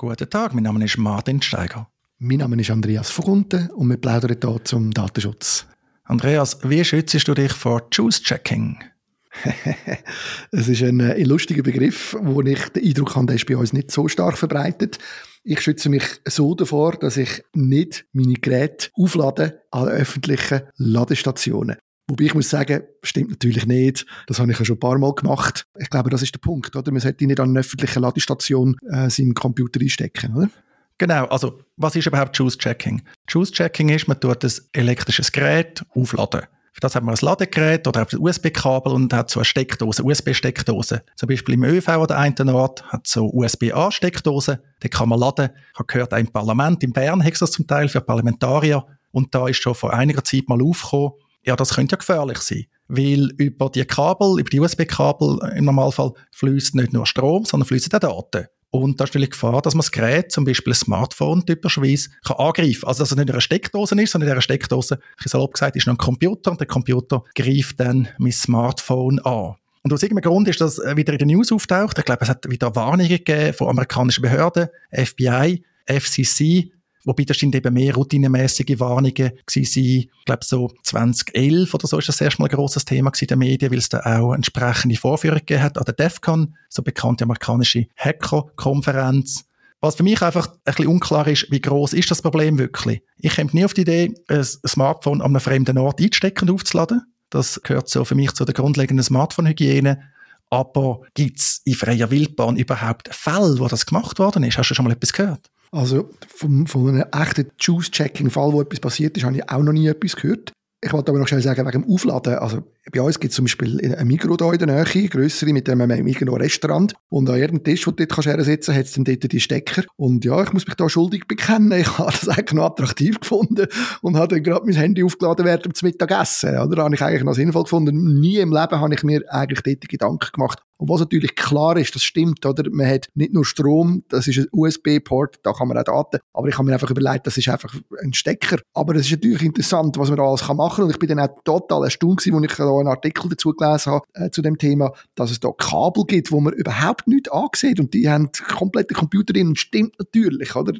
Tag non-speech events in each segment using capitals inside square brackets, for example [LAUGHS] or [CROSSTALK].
Guten Tag, mein Name ist Martin Steiger. Mein Name ist Andreas Vogunten und wir plaudern hier zum Datenschutz. Andreas, wie schützt du dich vor Juice-Checking? [LAUGHS] es ist ein, ein lustiger Begriff, wo ich den Eindruck habe, der ist bei uns nicht so stark verbreitet. Ich schütze mich so davor, dass ich nicht meine Geräte auflade an öffentlichen Ladestationen. Wobei ich muss sagen, stimmt natürlich nicht. Das habe ich ja schon ein paar Mal gemacht. Ich glaube, das ist der Punkt, oder? Man sollte nicht an einer öffentlichen Ladestation äh, seinen Computer einstecken, oder? Genau, also was ist überhaupt Juice-Checking? Juice-Checking ist, man tut ein elektrisches Gerät aufladen. Für das hat man ein Ladegerät oder ein USB-Kabel und hat so eine Steckdose, USB-Steckdose. Zum Beispiel im ÖV oder einen Ort hat so USB-A-Steckdose, die kann man laden. Ich habe gehört, ein Parlament in Bern hat das zum Teil für Parlamentarier und da ist schon vor einiger Zeit mal aufgekommen, ja, das könnte ja gefährlich sein. Weil über die Kabel, über die USB-Kabel im Normalfall fließt nicht nur Strom, sondern fließen auch Daten. Und da ist natürlich die Gefahr, dass man das Gerät, zum Beispiel ein Smartphone typischerweise, kann angreifen. Also, dass es nicht eine Steckdose ist, sondern in dieser Steckdose, ich salopp gesagt, ist noch ein Computer und der Computer greift dann mein Smartphone an. Und aus irgendeinem Grund ist das wieder in den News auftaucht. Ich glaube, es hat wieder Warnungen gegeben von amerikanischen Behörden, FBI, FCC, Wobei das sind eben mehr routinemäßige Warnungen gewesen. Ich glaube, so 2011 oder so ist das erstmal ein grosses Thema in den Medien, weil es da auch entsprechende Vorführungen gegeben hat an der DEFCON, so bekannte amerikanische Hacker-Konferenz. Was für mich einfach ein bisschen unklar ist, wie groß ist das Problem wirklich? Ich komme nie auf die Idee, ein Smartphone an einem fremden Ort einzustecken und aufzuladen. Das gehört so für mich zu der grundlegenden Smartphone-Hygiene. Aber gibt es in freier Wildbahn überhaupt Fälle, wo das gemacht worden ist? Hast du schon mal etwas gehört? Also von, von einem echten Juice-Checking-Fall, wo etwas passiert ist, habe ich auch noch nie etwas gehört. Ich wollte aber noch schnell sagen, wegen dem Aufladen. Also, bei uns gibt es zum Beispiel ein Mikro hier in der Nähe, grössere, mit einem Mikro-Restaurant. Und an jedem Tisch, wo du dort kannst sitzen hat es dann dort die Stecker. Und ja, ich muss mich da schuldig bekennen. Ich [LAUGHS] habe das eigentlich noch attraktiv gefunden und habe dann gerade mein Handy aufgeladen während dem Mittagessen. Oder? Das habe ich eigentlich noch sinnvoll gefunden. Nie im Leben habe ich mir eigentlich dort Gedanken gemacht, und was natürlich klar ist, das stimmt, oder? Man hat nicht nur Strom, das ist ein USB-Port, da kann man auch Daten, aber ich habe mir einfach überlegt, das ist einfach ein Stecker. Aber es ist natürlich interessant, was man da alles machen kann. Und ich bin dann auch total erstaunt als ich da einen Artikel dazu gelesen habe, äh, zu dem Thema, dass es da Kabel gibt, wo man überhaupt nicht ansieht. Und die haben komplette Computer drin und stimmt natürlich, oder?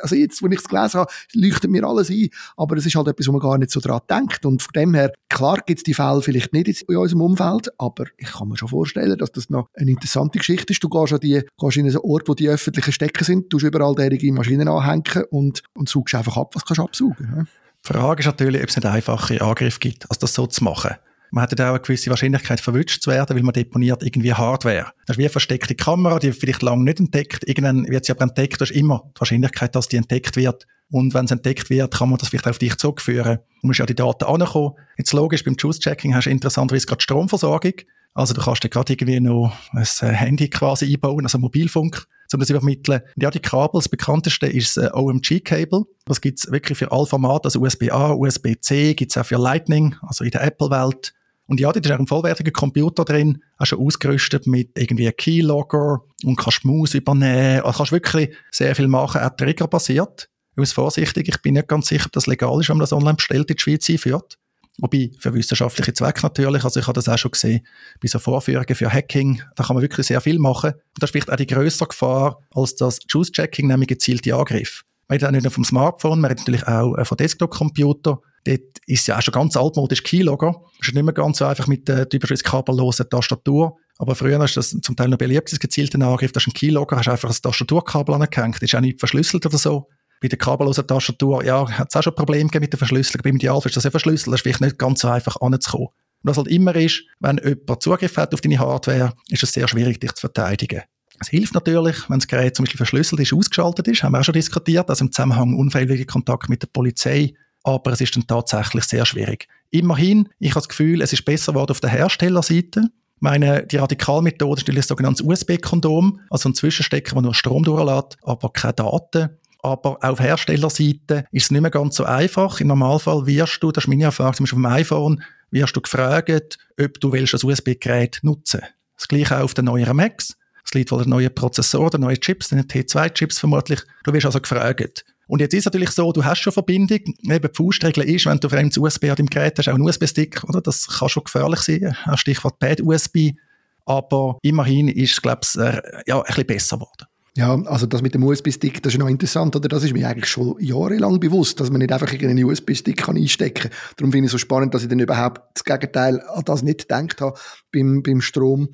Also jetzt, wo ich es gelesen habe, leuchtet mir alles ein. Aber es ist halt etwas, wo man gar nicht so dran denkt. Und von dem her, klar gibt es die Fälle vielleicht nicht in unserem Umfeld, aber ich kann mir schon vorstellen, dass das noch eine interessante Geschichte ist. Du gehst an die, gehst in einen Ort, wo die öffentlichen Stecken sind, tust überall derige Maschinen anhängen und, und saugst einfach ab, was kannst du absaugen. Ja? Die Frage ist natürlich, ob es nicht einfache Angriffe gibt, als das so zu machen. Man hat ja auch eine gewisse Wahrscheinlichkeit, verwünscht zu werden, weil man deponiert irgendwie Hardware. Das ist wie eine versteckte Kamera, die vielleicht lange nicht entdeckt. Irgendwann wird sie aber entdeckt. Das ist immer die Wahrscheinlichkeit, dass die entdeckt wird. Und wenn es entdeckt wird, kann man das vielleicht auf dich zurückführen. Du musst ja die Daten ankommen. Jetzt logisch, beim Juice-Checking hast du interessanterweise gerade Stromversorgung. Also du kannst dir gerade irgendwie noch ein äh, Handy quasi einbauen, also Mobilfunk, um das übermitteln. Ja, die Kabel, das bekannteste ist das OMG-Cable. Das gibt's wirklich für alle Formate, also USB-A, USB-C, gibt's auch für Lightning, also in der Apple-Welt. Und ja, da ist auch ein vollwertiger Computer drin, auch schon ausgerüstet mit irgendwie Keylogger und kannst Maus übernehmen. Also kannst wirklich sehr viel machen, auch triggerbasiert. Ich muss vorsichtig, ich bin nicht ganz sicher, ob das legal ist, wenn man das online bestellt in die Schweiz einführt. Wobei, für wissenschaftliche Zwecke natürlich. Also ich habe das auch schon gesehen bei so Vorführungen für Hacking. Da kann man wirklich sehr viel machen. Und das ist vielleicht auch die größere Gefahr als das Juice-Checking, nämlich gezielte Angriff. Man hat nicht nur vom Smartphone, man hat natürlich auch äh, von Desktop-Computer. Dort ist ja auch schon ganz altmodisch Keylogger. Es ist nicht mehr ganz so einfach mit der typischen kabellosen Tastatur. Aber früher ist das zum Teil noch beliebt, das gezielte Angriff. Das ist ein Keylogger, hast einfach ein Tastaturkabel angehängt. Ist auch nicht verschlüsselt oder so bei der kabellosen Tastatur, ja, hat es auch schon Probleme mit der Verschlüsselung. Beim Idealfall ist das ja verschlüsselt, das ist vielleicht nicht ganz so einfach anzukommen. Und was halt immer ist, wenn jemand Zugriff hat auf deine Hardware, ist es sehr schwierig, dich zu verteidigen. Es hilft natürlich, wenn das Gerät zum Beispiel verschlüsselt ist, ausgeschaltet ist, haben wir auch schon diskutiert, also im Zusammenhang unfreiwilliger Kontakt mit der Polizei, aber es ist dann tatsächlich sehr schwierig. Immerhin, ich habe das Gefühl, es ist besser geworden auf der Herstellerseite. Meine, die Radikalmethode ist ein sogenanntes USB-Kondom, also ein Zwischenstecker, der nur Strom durchlässt, aber keine Daten aber auf Herstellerseite ist es nicht mehr ganz so einfach. Im Normalfall wirst du, das ist meine Erfahrung, zum Beispiel auf dem iPhone, wirst du gefragt, ob du willst das USB-Gerät nutzen Das gleiche auch auf den neueren Macs. Es liegt wohl der neue Prozessor, der neue Chips, den T2-Chips vermutlich. Du wirst also gefragt. Und jetzt ist es natürlich so, du hast schon Verbindung. Eben die Faustregel ist, wenn du fremdes USB an deinem Gerät hast, auch einen USB-Stick, oder? Das kann schon gefährlich sein. Stichwort Bad-USB. Aber immerhin ist es, glaube ich, äh, ja, ein bisschen besser geworden. Ja, also das mit dem USB-Stick, das ist noch interessant, oder? Das ist mir eigentlich schon jahrelang bewusst, dass man nicht einfach einen USB-Stick einstecken kann. Darum finde ich es so spannend, dass ich dann überhaupt das Gegenteil an das nicht gedacht habe beim, beim Strom.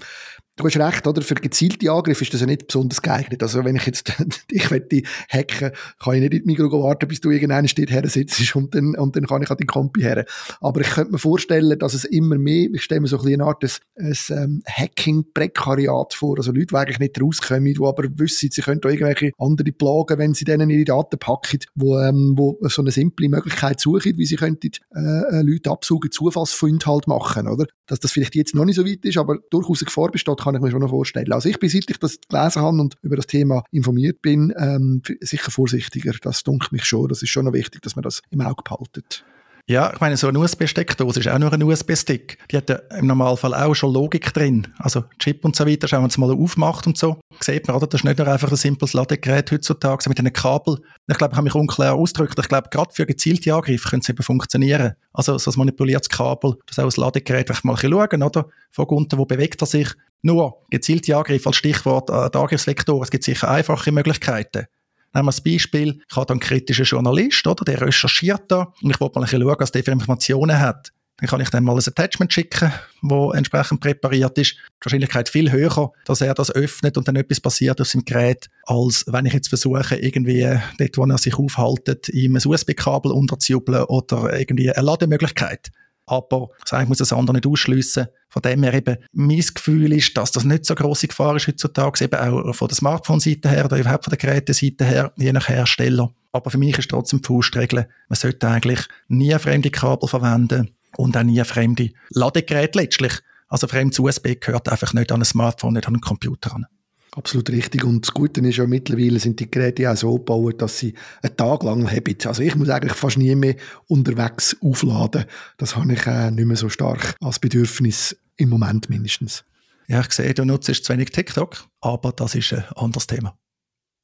Du hast recht, oder? Für gezielte Angriffe ist das ja nicht besonders geeignet. Also, wenn ich jetzt [LAUGHS] dich möchte hacken, kann ich nicht in die Mikro warten, bis du irgendeinen steht her sitzt und dann, und dann kann ich an den Kompi her. Aber ich könnte mir vorstellen, dass es immer mehr, ich stelle mir so ein eine Art ein ähm, Hacking-Prekariat vor. Also Leute, die eigentlich nicht rauskommen, die aber wissen, sie können da irgendwelche andere plagen, wenn sie denen ihre Daten packen, wo, ähm, wo so eine simple Möglichkeit suchen, wie sie könnten äh, äh Leute absuchen, Zufallsfunde halt machen, oder? Dass das vielleicht jetzt noch nicht so weit ist, aber durchaus eine Gefahr besteht, kann ich mir schon noch vorstellen. Also ich bin, seit ich das gelesen habe und über das Thema informiert bin, ähm, sicher vorsichtiger. Das dunkelt mich schon. Das ist schon noch wichtig, dass man das im Auge behaltet. Ja, ich meine, so eine USB-Steckdose ist auch nur ein USB-Stick. Die hat ja im Normalfall auch schon Logik drin. Also Chip und so weiter, schauen wir uns mal aufmacht und so. Sieht man, oder? Das ist nicht nur einfach ein simples Ladegerät heutzutage mit einem Kabel. Ich glaube, ich habe mich unklar ausgedrückt. Ich glaube, gerade für gezielte Angriffe könnte es eben funktionieren. Also so ein manipuliertes Kabel, das auch ein Ladegerät, ich mal schauen, oder? Von unten, wo bewegt er sich? Nur gezielte Angriffe als Stichwort äh, der Angriffsvektor. Es gibt sicher einfache Möglichkeiten. Nehmen wir das Beispiel, ich habe einen kritischen Journalist, oder? Der recherchiert da und ich wollte mal ein bisschen schauen, was der für Informationen hat. Dann kann ich dann mal ein Attachment schicken, das entsprechend präpariert ist. Die Wahrscheinlichkeit viel höher, dass er das öffnet und dann etwas passiert auf seinem Gerät, als wenn ich jetzt versuche, irgendwie dort, wo er sich aufhaltet, ihm ein USB-Kabel unterzujubeln oder irgendwie eine Lademöglichkeit. Aber ich muss das andere nicht ausschliessen. Von dem her eben, mein Gefühl ist, dass das nicht so große Gefahr ist heutzutage, eben auch von der Smartphone-Seite her oder überhaupt von der Geräteseite her, je nach Hersteller. Aber für mich ist trotzdem die Faustregel, man sollte eigentlich nie fremde Kabel verwenden und auch nie fremde Ladegeräte letztlich. Also fremdes USB gehört einfach nicht an ein Smartphone, nicht an einen Computer an. Absolut richtig. Und das Gute ist ja mittlerweile sind die Geräte auch so gebaut, dass sie einen Tag lang haben. Also ich muss eigentlich fast nie mehr unterwegs aufladen. Das habe ich äh, nicht mehr so stark als Bedürfnis im Moment mindestens. Ja, ich sehe, du nutzt zu wenig TikTok, aber das ist ein anderes Thema.